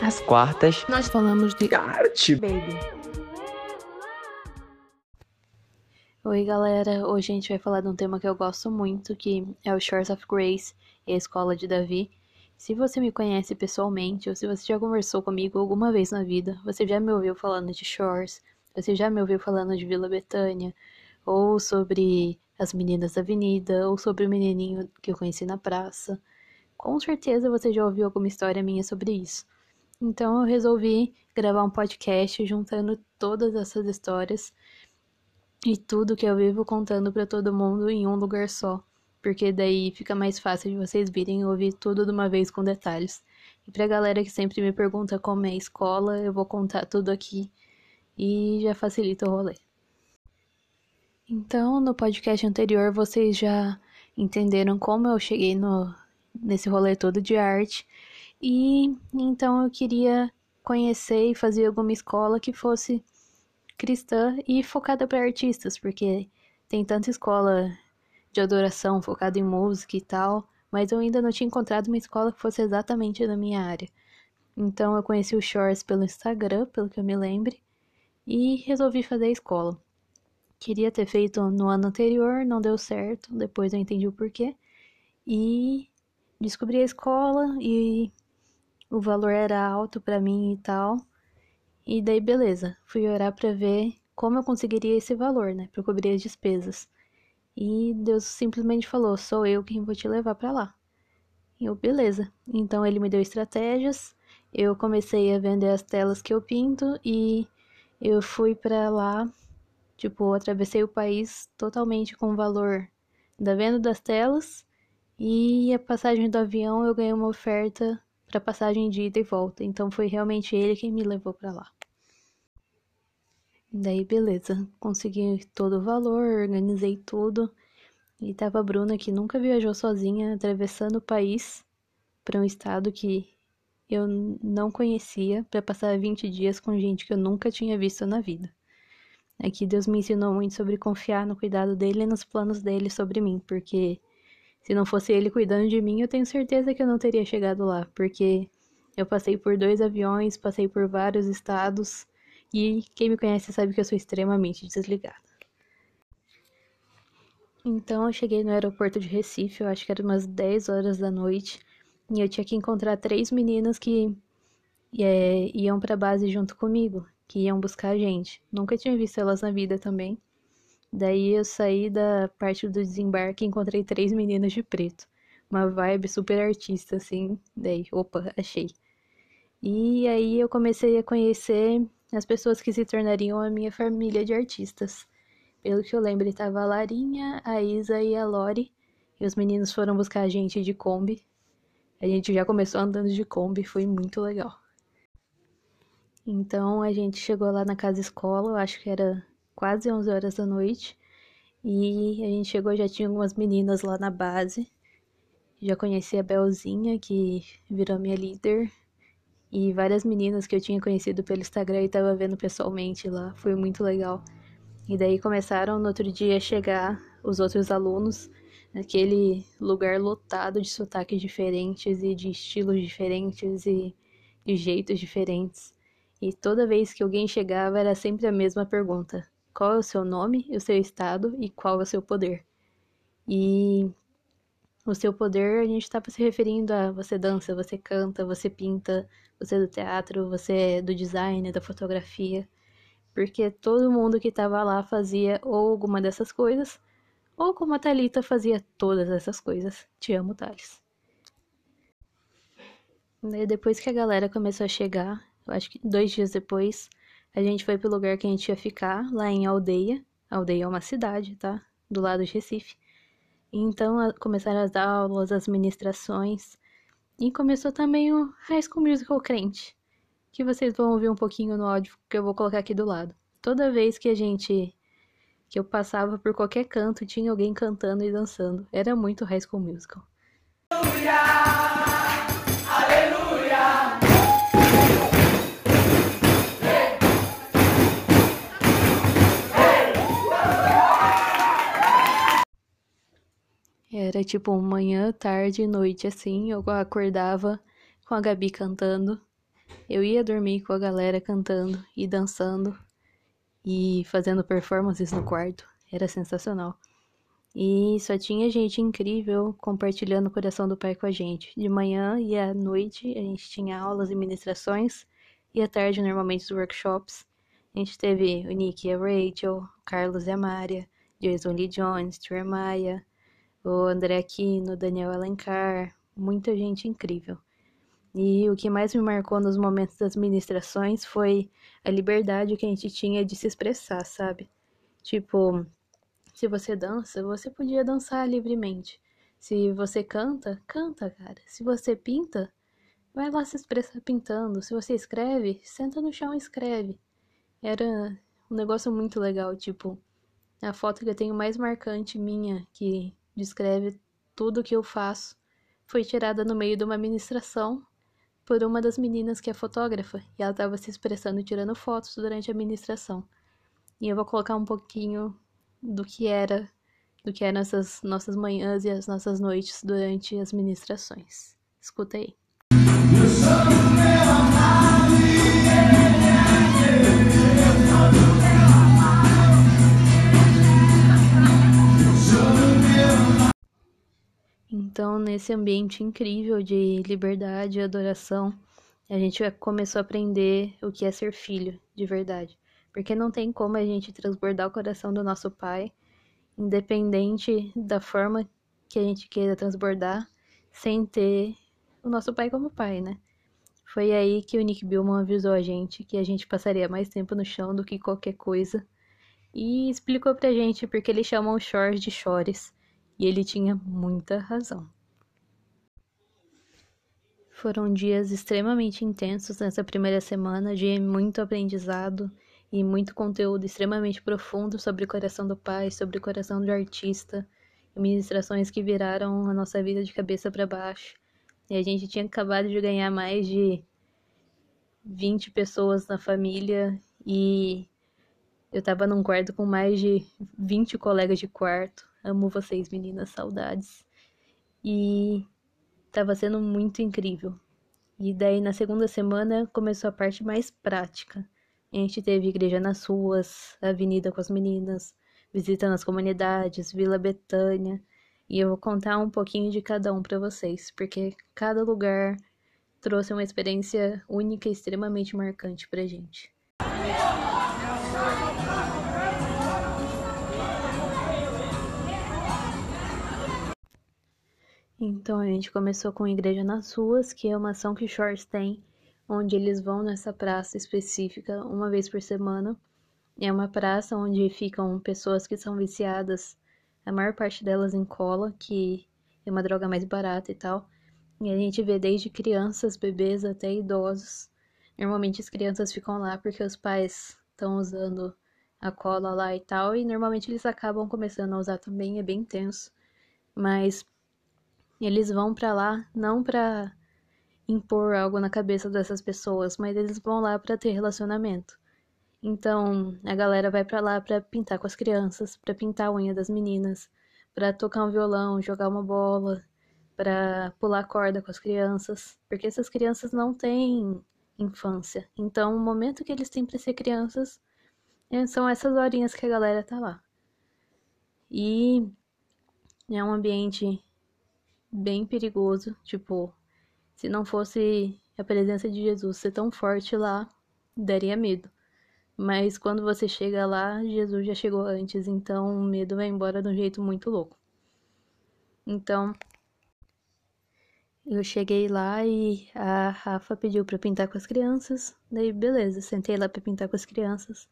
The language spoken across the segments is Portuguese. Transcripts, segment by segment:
Às quartas, nós falamos de arte. baby. Oi, galera. Hoje a gente vai falar de um tema que eu gosto muito, que é o Shores of Grace e a Escola de Davi. Se você me conhece pessoalmente ou se você já conversou comigo alguma vez na vida, você já me ouviu falando de Shores, você já me ouviu falando de Vila Betânia, ou sobre as meninas da avenida, ou sobre o menininho que eu conheci na praça. Com certeza você já ouviu alguma história minha sobre isso. Então eu resolvi gravar um podcast juntando todas essas histórias e tudo que eu vivo contando para todo mundo em um lugar só, porque daí fica mais fácil de vocês virem ouvir tudo de uma vez com detalhes. E pra galera que sempre me pergunta como é a escola, eu vou contar tudo aqui e já facilita o rolê. Então, no podcast anterior, vocês já entenderam como eu cheguei no, nesse rolê todo de arte. E então eu queria conhecer e fazer alguma escola que fosse cristã e focada para artistas, porque tem tanta escola de adoração focada em música e tal, mas eu ainda não tinha encontrado uma escola que fosse exatamente da minha área. Então eu conheci o Shores pelo Instagram, pelo que eu me lembre, e resolvi fazer a escola. Queria ter feito no ano anterior, não deu certo, depois eu entendi o porquê. E descobri a escola e o valor era alto para mim e tal. E daí, beleza, fui orar para ver como eu conseguiria esse valor, né, para cobrir as despesas. E Deus simplesmente falou: "Sou eu quem vou te levar para lá". E eu, beleza. Então ele me deu estratégias. Eu comecei a vender as telas que eu pinto e eu fui para lá, tipo, atravessei o país totalmente com o valor da venda das telas e a passagem do avião eu ganhei uma oferta para passagem de ida e volta. Então foi realmente ele quem me levou para lá. Daí, beleza, consegui todo o valor, organizei tudo. E tava a Bruna que nunca viajou sozinha, atravessando o país para um estado que eu não conhecia, para passar 20 dias com gente que eu nunca tinha visto na vida. Aqui Deus me ensinou muito sobre confiar no cuidado dele e nos planos dele sobre mim, porque se não fosse ele cuidando de mim, eu tenho certeza que eu não teria chegado lá, porque eu passei por dois aviões, passei por vários estados e quem me conhece sabe que eu sou extremamente desligada. Então eu cheguei no aeroporto de Recife, eu acho que era umas 10 horas da noite, e eu tinha que encontrar três meninas que é, iam para base junto comigo, que iam buscar a gente. Nunca tinha visto elas na vida também. Daí eu saí da parte do desembarque e encontrei três meninas de preto. Uma vibe super artista, assim. Daí, opa, achei. E aí eu comecei a conhecer as pessoas que se tornariam a minha família de artistas. Pelo que eu lembro, estava a Larinha, a Isa e a Lori, e os meninos foram buscar a gente de Kombi. A gente já começou andando de Kombi, foi muito legal. Então a gente chegou lá na casa escola, eu acho que era quase 11 horas da noite, e a gente chegou já tinha algumas meninas lá na base. Já conheci a Belzinha, que virou minha líder, e várias meninas que eu tinha conhecido pelo Instagram e estava vendo pessoalmente lá. Foi muito legal. E daí começaram no outro dia a chegar os outros alunos naquele lugar lotado de sotaques diferentes e de estilos diferentes e de jeitos diferentes. E toda vez que alguém chegava era sempre a mesma pergunta: qual é o seu nome, o seu estado e qual é o seu poder? E o seu poder, a gente estava se referindo a você dança, você canta, você pinta, você é do teatro, você é do design, da fotografia. Porque todo mundo que estava lá fazia ou alguma dessas coisas, ou como a Thalita fazia todas essas coisas. Te amo, Thales. Daí depois que a galera começou a chegar, eu acho que dois dias depois, a gente foi pro lugar que a gente ia ficar, lá em Aldeia. A aldeia é uma cidade, tá? Do lado de Recife. Então começaram as aulas, as ministrações. E começou também o High School Musical crente, que vocês vão ouvir um pouquinho no áudio que eu vou colocar aqui do lado. Toda vez que a gente que eu passava por qualquer canto tinha alguém cantando e dançando. Era muito High School Musical. Era tipo manhã, tarde, noite, assim. Eu acordava com a Gabi cantando. eu ia dormir com a galera cantando e dançando e fazendo performances no quarto. Era sensacional. E só tinha gente incrível compartilhando o coração do Pai com a gente. De manhã e à noite a gente tinha aulas e ministrações, e à tarde normalmente os workshops. A gente teve o Nick e a Rachel, o Carlos e a Mária, Jason Lee Jones, Jeremiah, o André Aquino, Daniel Alencar, muita gente incrível. E o que mais me marcou nos momentos das ministrações foi a liberdade que a gente tinha de se expressar, sabe? Tipo, se você dança, você podia dançar livremente. Se você canta, canta, cara. Se você pinta, vai lá se expressar pintando. Se você escreve, senta no chão e escreve. Era um negócio muito legal, tipo, a foto que eu tenho mais marcante minha, que descreve tudo que eu faço, foi tirada no meio de uma ministração por uma das meninas que é fotógrafa, e ela estava se expressando tirando fotos durante a ministração. E eu vou colocar um pouquinho do que era do que eram essas nossas manhãs e as nossas noites durante as ministrações. Escuta aí. Então, nesse ambiente incrível de liberdade e adoração, a gente começou a aprender o que é ser filho de verdade porque não tem como a gente transbordar o coração do nosso pai, independente da forma que a gente queira transbordar, sem ter o nosso pai como pai, né? Foi aí que o Nick Billman avisou a gente que a gente passaria mais tempo no chão do que qualquer coisa. E explicou pra gente porque eles chamam o Shores de Chores. E ele tinha muita razão. Foram dias extremamente intensos nessa primeira semana de muito aprendizado e muito conteúdo extremamente profundo sobre o coração do pai, sobre o coração do artista, ministrações que viraram a nossa vida de cabeça para baixo. E a gente tinha acabado de ganhar mais de 20 pessoas na família e eu tava num quarto com mais de 20 colegas de quarto. Amo vocês, meninas, saudades. E tava sendo muito incrível. E daí na segunda semana começou a parte mais prática a gente teve igreja nas ruas, avenida com as meninas, visita nas comunidades, Vila Betânia. E eu vou contar um pouquinho de cada um para vocês, porque cada lugar trouxe uma experiência única e extremamente marcante pra gente. Então a gente começou com Igreja nas Ruas, que é uma ação que o Shores tem onde eles vão nessa praça específica uma vez por semana. É uma praça onde ficam pessoas que são viciadas, a maior parte delas em cola, que é uma droga mais barata e tal. E a gente vê desde crianças, bebês até idosos. Normalmente as crianças ficam lá porque os pais estão usando a cola lá e tal, e normalmente eles acabam começando a usar também, é bem tenso. Mas eles vão para lá não para impor algo na cabeça dessas pessoas, mas eles vão lá para ter relacionamento. Então, a galera vai para lá para pintar com as crianças, para pintar a unha das meninas, para tocar um violão, jogar uma bola, para pular corda com as crianças, porque essas crianças não têm infância. Então, o momento que eles têm para ser crianças é, são essas horinhas que a galera tá lá. E é um ambiente bem perigoso, tipo, se não fosse a presença de Jesus ser tão forte lá, daria medo. Mas quando você chega lá, Jesus já chegou antes, então o medo vai embora de um jeito muito louco. Então, eu cheguei lá e a Rafa pediu para pintar com as crianças. Daí, beleza, sentei lá para pintar com as crianças.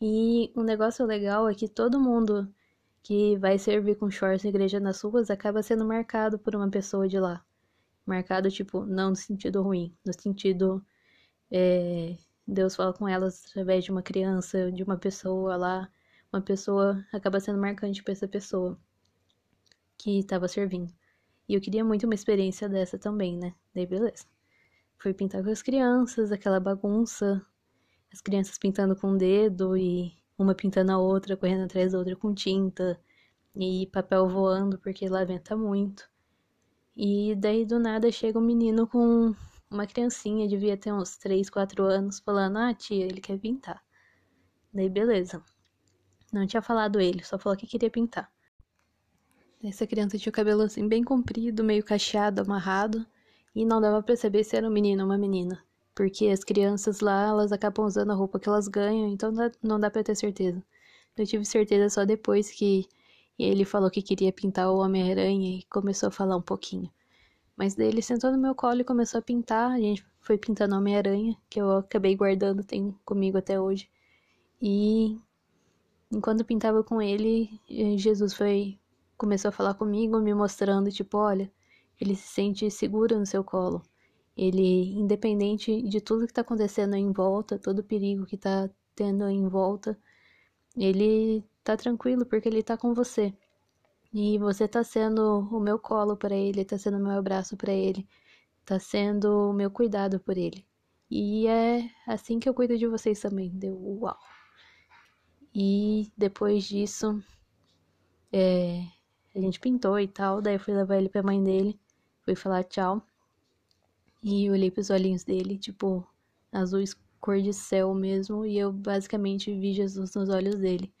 E um negócio legal é que todo mundo que vai servir com shorts na igreja nas ruas acaba sendo marcado por uma pessoa de lá marcado, tipo, não no sentido ruim, no sentido. É, Deus fala com elas através de uma criança, de uma pessoa lá. Uma pessoa acaba sendo marcante para essa pessoa que estava servindo. E eu queria muito uma experiência dessa também, né? Daí, beleza. Fui pintar com as crianças, aquela bagunça, as crianças pintando com o dedo e uma pintando a outra, correndo atrás da outra com tinta e papel voando porque lá venta muito. E daí do nada chega um menino com uma criancinha, devia ter uns 3, 4 anos, falando: Ah, tia, ele quer pintar. Daí, beleza. Não tinha falado ele, só falou que queria pintar. Essa criança tinha o cabelo assim, bem comprido, meio cacheado, amarrado, e não dava pra saber se era um menino ou uma menina. Porque as crianças lá, elas acabam usando a roupa que elas ganham, então não dá pra ter certeza. Eu tive certeza só depois que ele falou que queria pintar o Homem-Aranha e começou a falar um pouquinho. Mas daí ele sentou no meu colo e começou a pintar. A gente foi pintando Homem-Aranha, que eu acabei guardando, tem comigo até hoje. E enquanto pintava com ele, Jesus foi começou a falar comigo, me mostrando tipo, olha, ele se sente seguro no seu colo. Ele, independente de tudo que está acontecendo em volta, todo o perigo que está tendo em volta, ele tá tranquilo porque ele tá com você. E você tá sendo o meu colo para ele, tá sendo o meu abraço para ele, tá sendo o meu cuidado por ele. E é assim que eu cuido de vocês também. Deu uau. E depois disso, é, a gente pintou e tal. Daí eu fui levar ele pra mãe dele, fui falar tchau. E eu olhei pros olhinhos dele, tipo, azuis cor de céu mesmo. E eu basicamente vi Jesus nos olhos dele.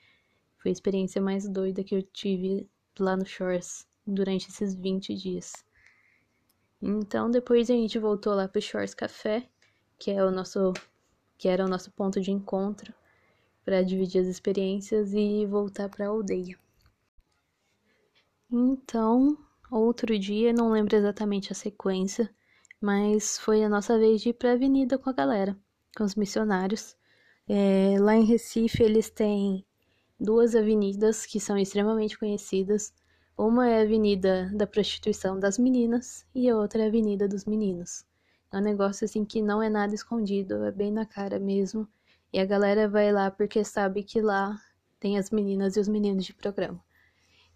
Foi a experiência mais doida que eu tive lá no Shores durante esses 20 dias. Então depois a gente voltou lá pro Shores Café, que é o nosso que era o nosso ponto de encontro para dividir as experiências e voltar para a aldeia. Então, outro dia, não lembro exatamente a sequência, mas foi a nossa vez de ir para a avenida com a galera, com os missionários. É, lá em Recife eles têm duas avenidas que são extremamente conhecidas. Uma é a Avenida da Prostituição das Meninas e a outra é a Avenida dos Meninos. É um negócio assim que não é nada escondido, é bem na cara mesmo. E a galera vai lá porque sabe que lá tem as meninas e os meninos de programa.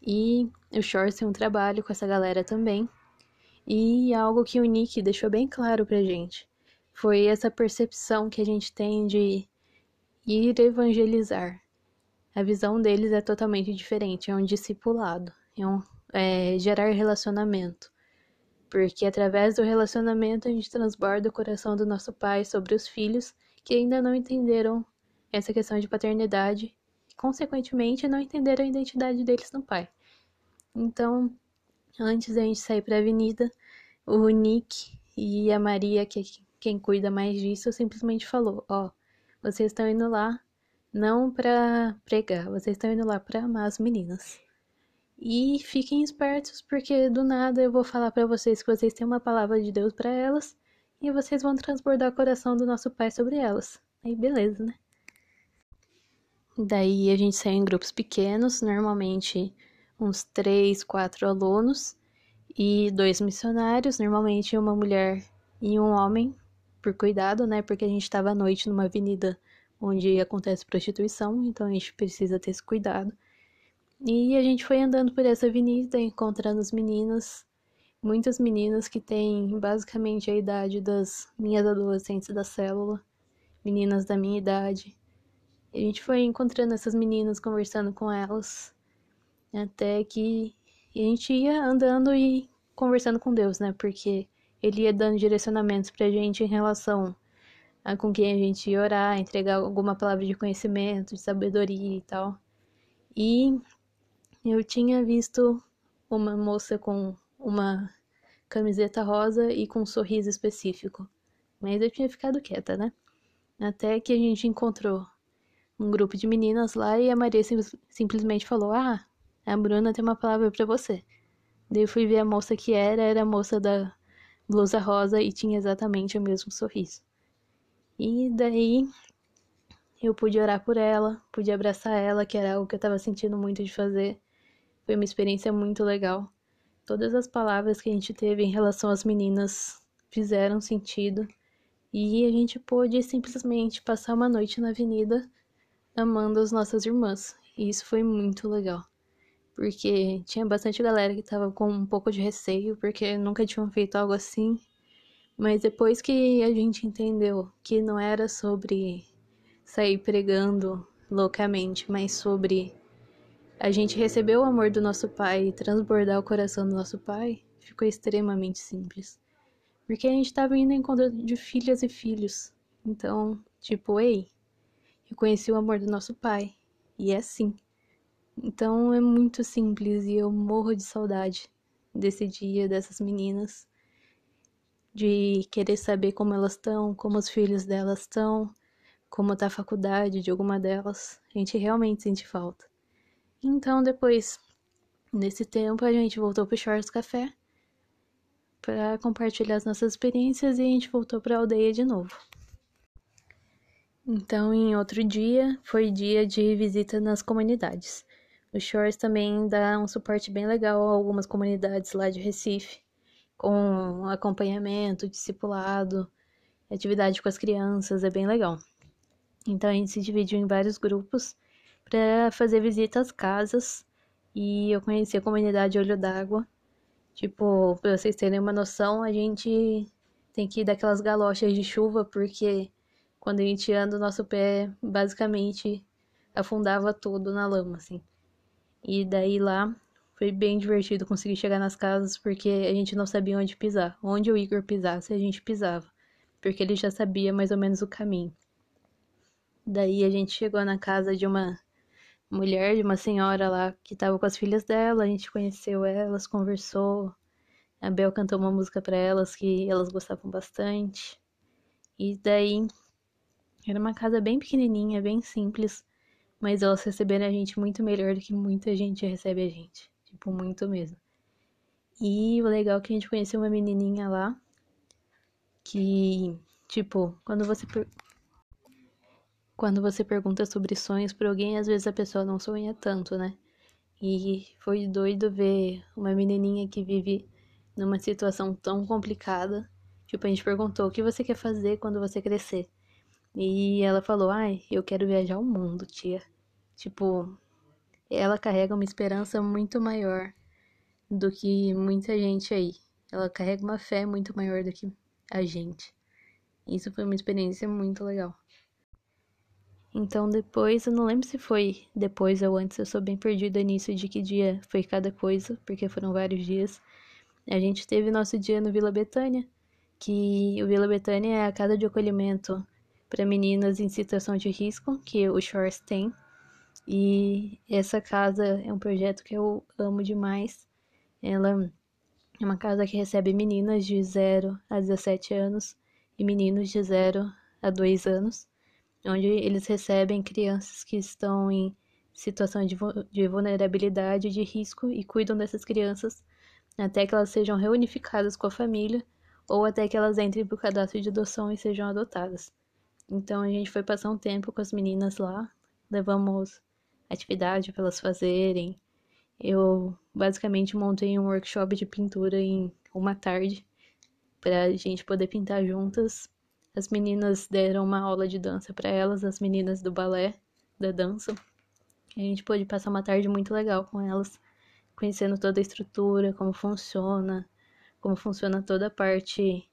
E o Shorts tem um trabalho com essa galera também. E algo que o Nick deixou bem claro pra gente foi essa percepção que a gente tem de ir evangelizar. A visão deles é totalmente diferente, é um discipulado, é, um, é gerar relacionamento. Porque através do relacionamento a gente transborda o coração do nosso pai sobre os filhos que ainda não entenderam essa questão de paternidade e, consequentemente, não entenderam a identidade deles no pai. Então, antes da gente sair para a avenida, o Nick e a Maria, que é quem cuida mais disso, simplesmente falou: Ó, oh, vocês estão indo lá não para pregar, vocês estão indo lá para amar as meninas. E fiquem espertos, porque do nada eu vou falar para vocês que vocês têm uma palavra de Deus para elas e vocês vão transbordar o coração do nosso Pai sobre elas. Aí beleza, né? Daí a gente sai em grupos pequenos, normalmente uns três, quatro alunos e dois missionários, normalmente uma mulher e um homem, por cuidado, né? Porque a gente estava à noite numa avenida onde acontece prostituição, então a gente precisa ter esse cuidado. E a gente foi andando por essa avenida, encontrando as meninas, muitas meninas que têm basicamente a idade das minhas adolescentes da célula, meninas da minha idade. A gente foi encontrando essas meninas, conversando com elas, até que a gente ia andando e conversando com Deus, né? Porque ele ia dando direcionamentos pra gente em relação com quem a gente ia orar, entregar alguma palavra de conhecimento, de sabedoria e tal. E eu tinha visto uma moça com uma camiseta rosa e com um sorriso específico. Mas eu tinha ficado quieta, né? Até que a gente encontrou um grupo de meninas lá e a Maria sim simplesmente falou: Ah, a Bruna tem uma palavra para você. Daí eu fui ver a moça que era, era a moça da blusa rosa e tinha exatamente o mesmo sorriso. E daí eu pude orar por ela, pude abraçar ela, que era algo que eu estava sentindo muito de fazer. Foi uma experiência muito legal. Todas as palavras que a gente teve em relação às meninas fizeram sentido. E a gente pôde simplesmente passar uma noite na avenida amando as nossas irmãs. E isso foi muito legal. Porque tinha bastante galera que tava com um pouco de receio, porque nunca tinham feito algo assim. Mas depois que a gente entendeu que não era sobre sair pregando loucamente, mas sobre a gente receber o amor do nosso Pai e transbordar o coração do nosso Pai, ficou extremamente simples. Porque a gente tava indo em encontro de filhas e filhos. Então, tipo, ei, eu conheci o amor do nosso pai. E é assim. Então é muito simples e eu morro de saudade desse dia, dessas meninas. De querer saber como elas estão, como os filhos delas estão, como tá a faculdade de alguma delas. A gente realmente sente falta. Então depois, nesse tempo, a gente voltou pro Shores Café para compartilhar as nossas experiências e a gente voltou para a aldeia de novo. Então, em outro dia, foi dia de visita nas comunidades. O Shores também dá um suporte bem legal a algumas comunidades lá de Recife, com acompanhamento, discipulado, atividade com as crianças, é bem legal. Então, a gente se dividiu em vários grupos para fazer visita às casas e eu conheci a comunidade Olho d'Água, Tipo, pra vocês terem uma noção, a gente tem que ir daquelas galochas de chuva, porque quando a gente anda, o nosso pé basicamente afundava todo na lama, assim. E daí lá foi bem divertido conseguir chegar nas casas, porque a gente não sabia onde pisar. Onde o Igor pisasse, a gente pisava, porque ele já sabia mais ou menos o caminho. Daí a gente chegou na casa de uma mulher, de uma senhora lá que estava com as filhas dela, a gente conheceu elas, conversou. A Bel cantou uma música para elas que elas gostavam bastante. E daí era uma casa bem pequenininha, bem simples, mas elas receberam a gente muito melhor do que muita gente recebe a gente, tipo muito mesmo. E o legal é que a gente conheceu uma menininha lá que, tipo, quando você quando você pergunta sobre sonhos para alguém, às vezes a pessoa não sonha tanto, né? E foi doido ver uma menininha que vive numa situação tão complicada. Tipo, a gente perguntou: o que você quer fazer quando você crescer? E ela falou: ai, eu quero viajar o mundo, tia. Tipo, ela carrega uma esperança muito maior do que muita gente aí. Ela carrega uma fé muito maior do que a gente. Isso foi uma experiência muito legal. Então depois, eu não lembro se foi depois ou antes, eu sou bem perdida nisso de que dia foi cada coisa, porque foram vários dias. A gente teve nosso dia no Vila Betânia, que o Vila Betânia é a casa de acolhimento para meninas em situação de risco, que o Shores tem. E essa casa é um projeto que eu amo demais. Ela é uma casa que recebe meninas de 0 a 17 anos e meninos de 0 a 2 anos onde eles recebem crianças que estão em situação de, de vulnerabilidade, de risco e cuidam dessas crianças até que elas sejam reunificadas com a família ou até que elas entrem para o cadastro de adoção e sejam adotadas. Então a gente foi passar um tempo com as meninas lá, levamos atividade para elas fazerem. Eu basicamente montei um workshop de pintura em uma tarde para a gente poder pintar juntas as meninas deram uma aula de dança para elas, as meninas do balé, da dança. a gente pôde passar uma tarde muito legal com elas, conhecendo toda a estrutura, como funciona, como funciona toda a parte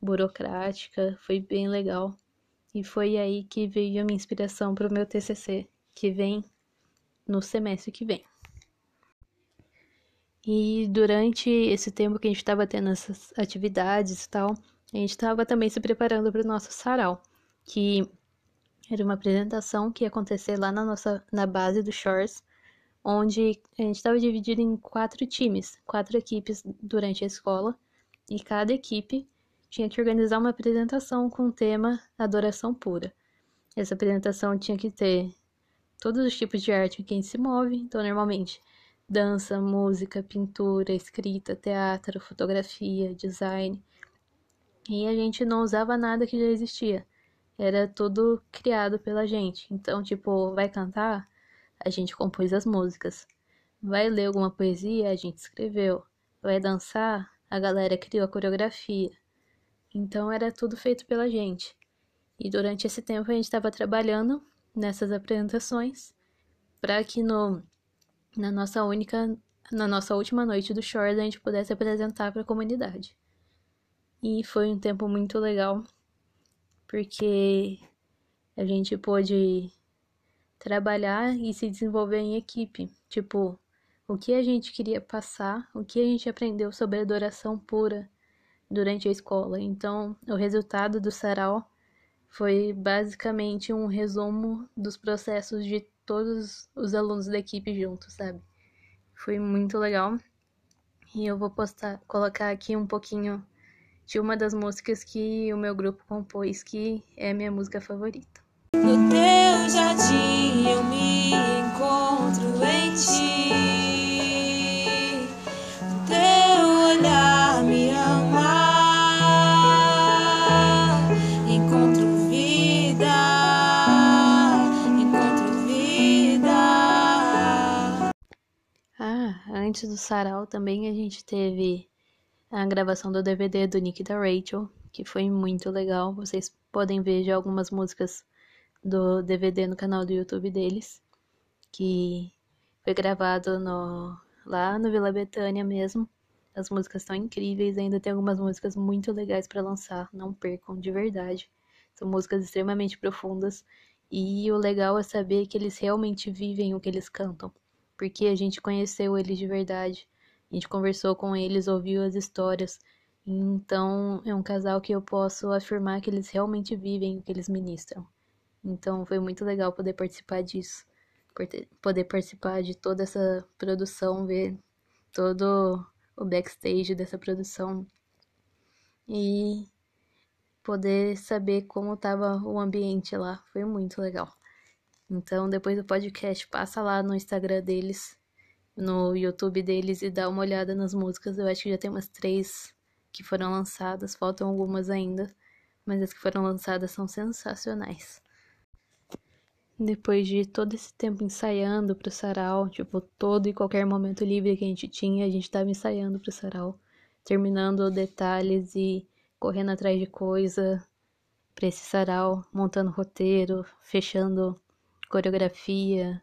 burocrática. Foi bem legal. E foi aí que veio a minha inspiração para o meu TCC, que vem no semestre que vem. E durante esse tempo que a gente estava tendo essas atividades e tal, a gente estava também se preparando para o nosso sarau, que era uma apresentação que ia acontecer lá na nossa na base do Shores, onde a gente estava dividido em quatro times, quatro equipes durante a escola, e cada equipe tinha que organizar uma apresentação com o tema adoração pura. Essa apresentação tinha que ter todos os tipos de arte em que a gente se move, então normalmente dança, música, pintura, escrita, teatro, fotografia, design. E a gente não usava nada que já existia. Era tudo criado pela gente. Então, tipo, vai cantar? A gente compôs as músicas. Vai ler alguma poesia? A gente escreveu. Vai dançar? A galera criou a coreografia. Então, era tudo feito pela gente. E durante esse tempo a gente estava trabalhando nessas apresentações para que no na nossa única na nossa última noite do Shores a gente pudesse apresentar para a comunidade. E foi um tempo muito legal, porque a gente pôde trabalhar e se desenvolver em equipe. Tipo, o que a gente queria passar, o que a gente aprendeu sobre adoração pura durante a escola. Então, o resultado do sarau foi basicamente um resumo dos processos de todos os alunos da equipe juntos, sabe? Foi muito legal. E eu vou postar, colocar aqui um pouquinho de uma das músicas que o meu grupo compôs, que é minha música favorita. No teu jardim eu me antes do sarau também a gente teve a gravação do DVD do Nick da Rachel, que foi muito legal. Vocês podem ver já algumas músicas do DVD no canal do YouTube deles, que foi gravado no, lá no Vila Betânia mesmo. As músicas estão incríveis, ainda tem algumas músicas muito legais para lançar, não percam de verdade. São músicas extremamente profundas e o legal é saber que eles realmente vivem o que eles cantam, porque a gente conheceu eles de verdade, a gente conversou com eles, ouviu as histórias. Então, é um casal que eu posso afirmar que eles realmente vivem o que eles ministram. Então foi muito legal poder participar disso, poder participar de toda essa produção, ver todo o backstage dessa produção e poder saber como estava o ambiente lá. Foi muito legal. Então, depois do podcast, passa lá no Instagram deles, no YouTube deles e dá uma olhada nas músicas. Eu acho que já tem umas três que foram lançadas, faltam algumas ainda, mas as que foram lançadas são sensacionais. Depois de todo esse tempo ensaiando pro sarau, tipo, todo e qualquer momento livre que a gente tinha, a gente tava ensaiando pro sarau, terminando detalhes e correndo atrás de coisa para esse sarau, montando roteiro, fechando coreografia,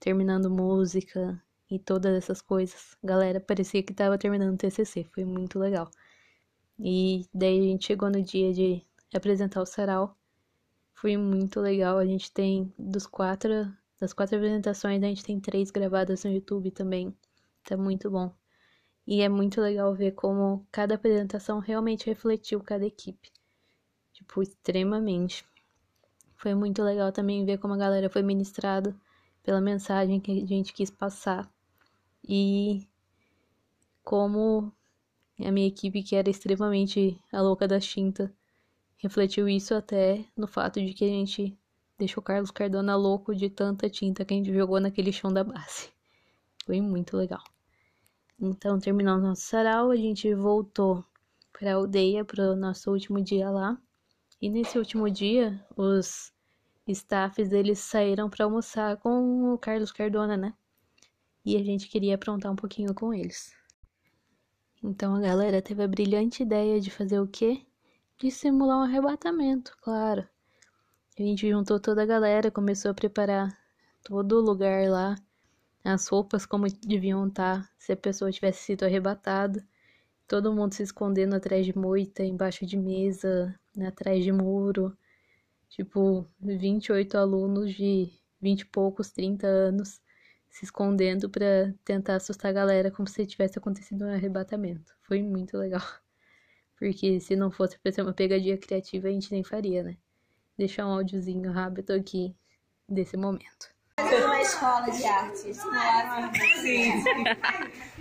terminando música e todas essas coisas. Galera, parecia que tava terminando o TCC, foi muito legal. E daí a gente chegou no dia de apresentar o sarau foi muito legal. A gente tem dos quatro, das quatro apresentações, a gente tem três gravadas no YouTube também. Tá muito bom. E é muito legal ver como cada apresentação realmente refletiu cada equipe. Tipo, extremamente. Foi muito legal também ver como a galera foi ministrada pela mensagem que a gente quis passar. E como a minha equipe, que era extremamente a louca da Tinta, refletiu isso até no fato de que a gente deixou Carlos Cardona louco de tanta tinta que a gente jogou naquele chão da base. Foi muito legal. Então, terminando nosso sarau, a gente voltou para a aldeia para o nosso último dia lá. E nesse último dia, os staffs eles saíram para almoçar com o Carlos Cardona, né? E a gente queria aprontar um pouquinho com eles. Então a galera teve a brilhante ideia de fazer o quê? de simular um arrebatamento, claro. A gente juntou toda a galera, começou a preparar todo o lugar lá, as roupas como deviam estar se a pessoa tivesse sido arrebatada. Todo mundo se escondendo atrás de moita, embaixo de mesa, né, atrás de muro. Tipo, 28 alunos de 20 e poucos, 30 anos se escondendo para tentar assustar a galera como se tivesse acontecido um arrebatamento. Foi muito legal. Porque se não fosse pra ser uma pegadinha criativa, a gente nem faria, né? Deixar um áudiozinho rápido aqui desse momento. Uma escola de arte. Sim, sim.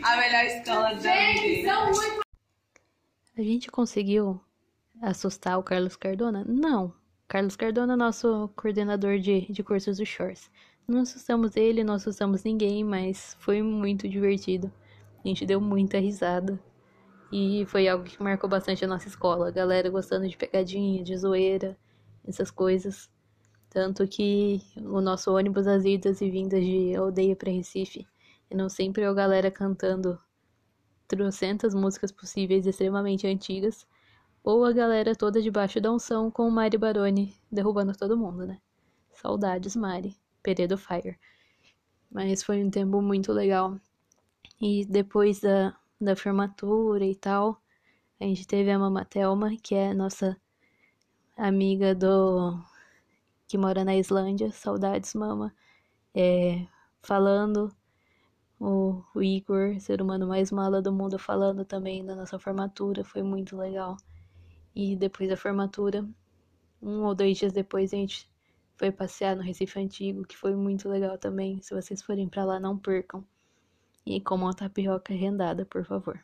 A melhor escola da A gente conseguiu assustar o Carlos Cardona? Não. Carlos Cardona é nosso coordenador de, de cursos do Shores. Não assustamos ele, não assustamos ninguém, mas foi muito divertido. A gente deu muita risada. E foi algo que marcou bastante a nossa escola. A galera gostando de pegadinha, de zoeira, essas coisas. Tanto que o nosso ônibus, as idas e vindas de aldeia para Recife, e não sempre a galera cantando trocentas músicas possíveis extremamente antigas, ou a galera toda debaixo da unção com o Mari Baroni derrubando todo mundo, né? Saudades, Mari. Peredo Fire. Mas foi um tempo muito legal. E depois da, da formatura e tal. A gente teve a Mama Thelma, que é nossa amiga do que mora na Islândia, saudades, mama, é, falando o, o Igor, ser humano mais mala do mundo, falando também da nossa formatura, foi muito legal. E depois da formatura, um ou dois dias depois, a gente foi passear no Recife Antigo, que foi muito legal também. Se vocês forem para lá, não percam. E comam a tapioca rendada, por favor.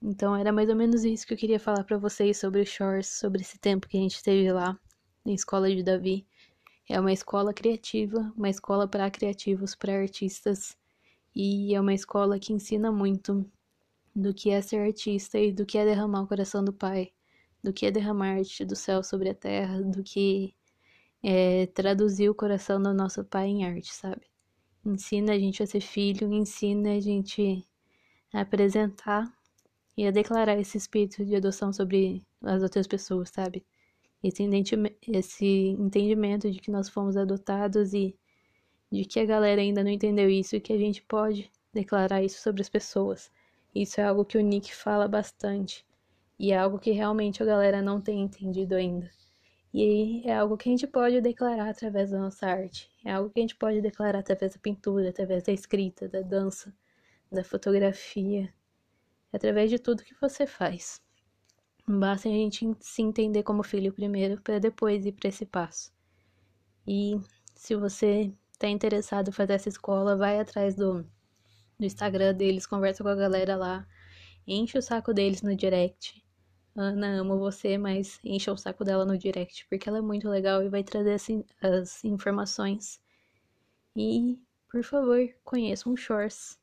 Então era mais ou menos isso que eu queria falar para vocês sobre o Shores, sobre esse tempo que a gente teve lá na escola de Davi. É uma escola criativa, uma escola para criativos, para artistas, e é uma escola que ensina muito do que é ser artista e do que é derramar o coração do Pai, do que é derramar arte do céu sobre a terra, do que é traduzir o coração do nosso Pai em arte, sabe? Ensina a gente a ser filho, ensina a gente a apresentar e a declarar esse espírito de adoção sobre as outras pessoas, sabe? Esse, esse entendimento de que nós fomos adotados e de que a galera ainda não entendeu isso e que a gente pode declarar isso sobre as pessoas. Isso é algo que o Nick fala bastante e é algo que realmente a galera não tem entendido ainda. E é algo que a gente pode declarar através da nossa arte, é algo que a gente pode declarar através da pintura, através da escrita, da dança, da fotografia, através de tudo que você faz. Basta a gente se entender como filho primeiro, para depois ir para esse passo. E se você está interessado em fazer essa escola, vai atrás do, do Instagram deles, conversa com a galera lá, enche o saco deles no direct. Ana, amo você, mas enche o saco dela no direct, porque ela é muito legal e vai trazer assim, as informações. E, por favor, conheçam um Shores.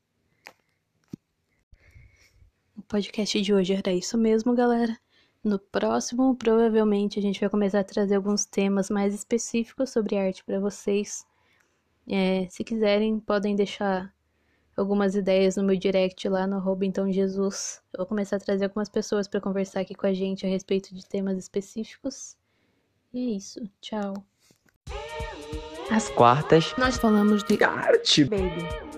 O podcast de hoje era isso mesmo, galera. No próximo, provavelmente, a gente vai começar a trazer alguns temas mais específicos sobre arte para vocês. É, se quiserem, podem deixar algumas ideias no meu direct lá no arroba então Jesus. Eu vou começar a trazer algumas pessoas para conversar aqui com a gente a respeito de temas específicos. E é isso. Tchau. Às quartas, nós falamos de arte. Baby.